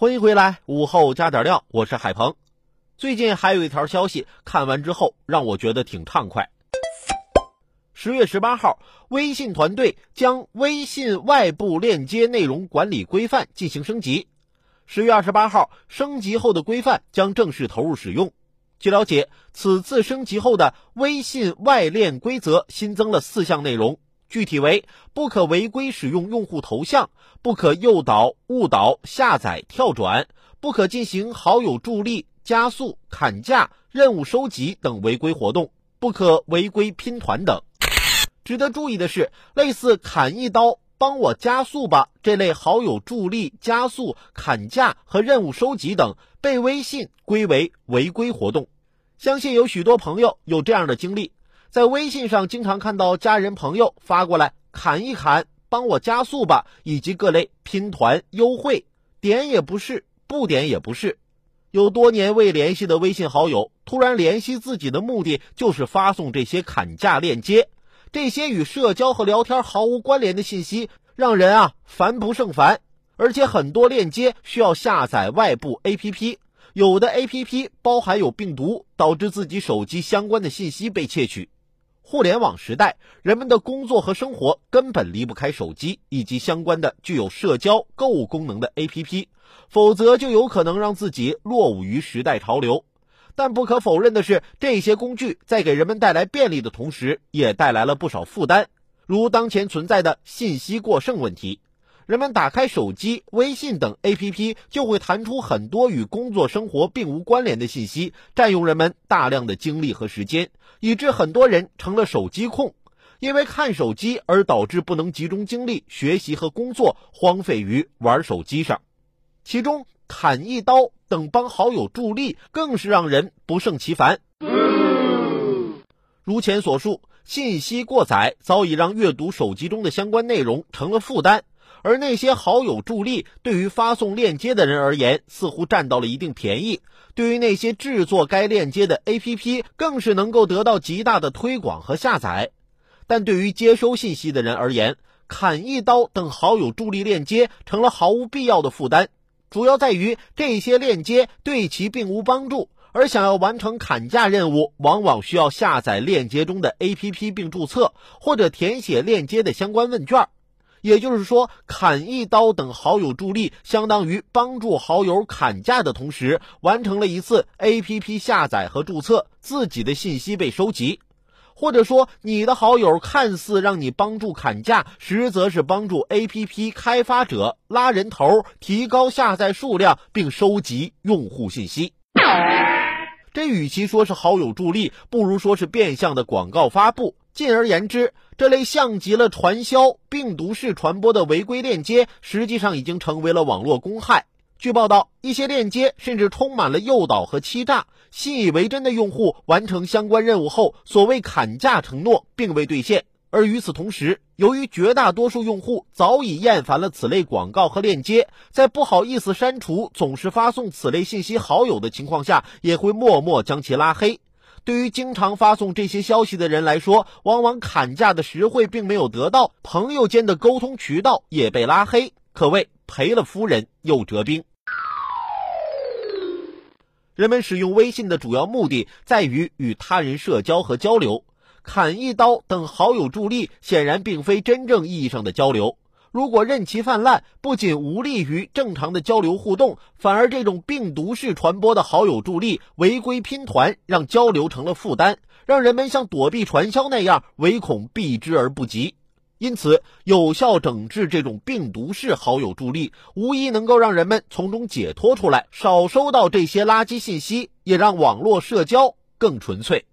欢迎回来，午后加点料，我是海鹏。最近还有一条消息，看完之后让我觉得挺畅快。十月十八号，微信团队将微信外部链接内容管理规范进行升级。十月二十八号，升级后的规范将正式投入使用。据了解，此次升级后的微信外链规则新增了四项内容。具体为：不可违规使用用户头像，不可诱导、误导、下载、跳转，不可进行好友助力、加速、砍价、任务收集等违规活动，不可违规拼团等。值得注意的是，类似“砍一刀，帮我加速吧”这类好友助力、加速、砍价和任务收集等，被微信归为违规活动。相信有许多朋友有这样的经历。在微信上经常看到家人朋友发过来砍一砍，帮我加速吧，以及各类拼团优惠，点也不是，不点也不是。有多年未联系的微信好友突然联系自己的目的就是发送这些砍价链接，这些与社交和聊天毫无关联的信息，让人啊烦不胜烦。而且很多链接需要下载外部 APP，有的 APP 包含有病毒，导致自己手机相关的信息被窃取。互联网时代，人们的工作和生活根本离不开手机以及相关的具有社交、购物功能的 APP，否则就有可能让自己落伍于时代潮流。但不可否认的是，这些工具在给人们带来便利的同时，也带来了不少负担，如当前存在的信息过剩问题。人们打开手机、微信等 APP，就会弹出很多与工作生活并无关联的信息，占用人们大量的精力和时间，以致很多人成了手机控。因为看手机而导致不能集中精力学习和工作，荒废于玩手机上。其中砍一刀等帮好友助力，更是让人不胜其烦。如前所述，信息过载早已让阅读手机中的相关内容成了负担。而那些好友助力，对于发送链接的人而言，似乎占到了一定便宜；对于那些制作该链接的 APP，更是能够得到极大的推广和下载。但对于接收信息的人而言，砍一刀等好友助力链接成了毫无必要的负担，主要在于这些链接对其并无帮助，而想要完成砍价任务，往往需要下载链接中的 APP 并注册，或者填写链接的相关问卷。也就是说，砍一刀等好友助力，相当于帮助好友砍价的同时，完成了一次 APP 下载和注册，自己的信息被收集。或者说，你的好友看似让你帮助砍价，实则是帮助 APP 开发者拉人头，提高下载数量，并收集用户信息。这与其说是好友助力，不如说是变相的广告发布。进而言之，这类像极了传销、病毒式传播的违规链接，实际上已经成为了网络公害。据报道，一些链接甚至充满了诱导和欺诈，信以为真的用户完成相关任务后，所谓砍价承诺并未兑现。而与此同时，由于绝大多数用户早已厌烦了此类广告和链接，在不好意思删除总是发送此类信息好友的情况下，也会默默将其拉黑。对于经常发送这些消息的人来说，往往砍价的实惠并没有得到，朋友间的沟通渠道也被拉黑，可谓赔了夫人又折兵。人们使用微信的主要目的在于与他人社交和交流。砍一刀等好友助力，显然并非真正意义上的交流。如果任其泛滥，不仅无利于正常的交流互动，反而这种病毒式传播的好友助力、违规拼团，让交流成了负担，让人们像躲避传销那样，唯恐避之而不及。因此，有效整治这种病毒式好友助力，无疑能够让人们从中解脱出来，少收到这些垃圾信息，也让网络社交更纯粹。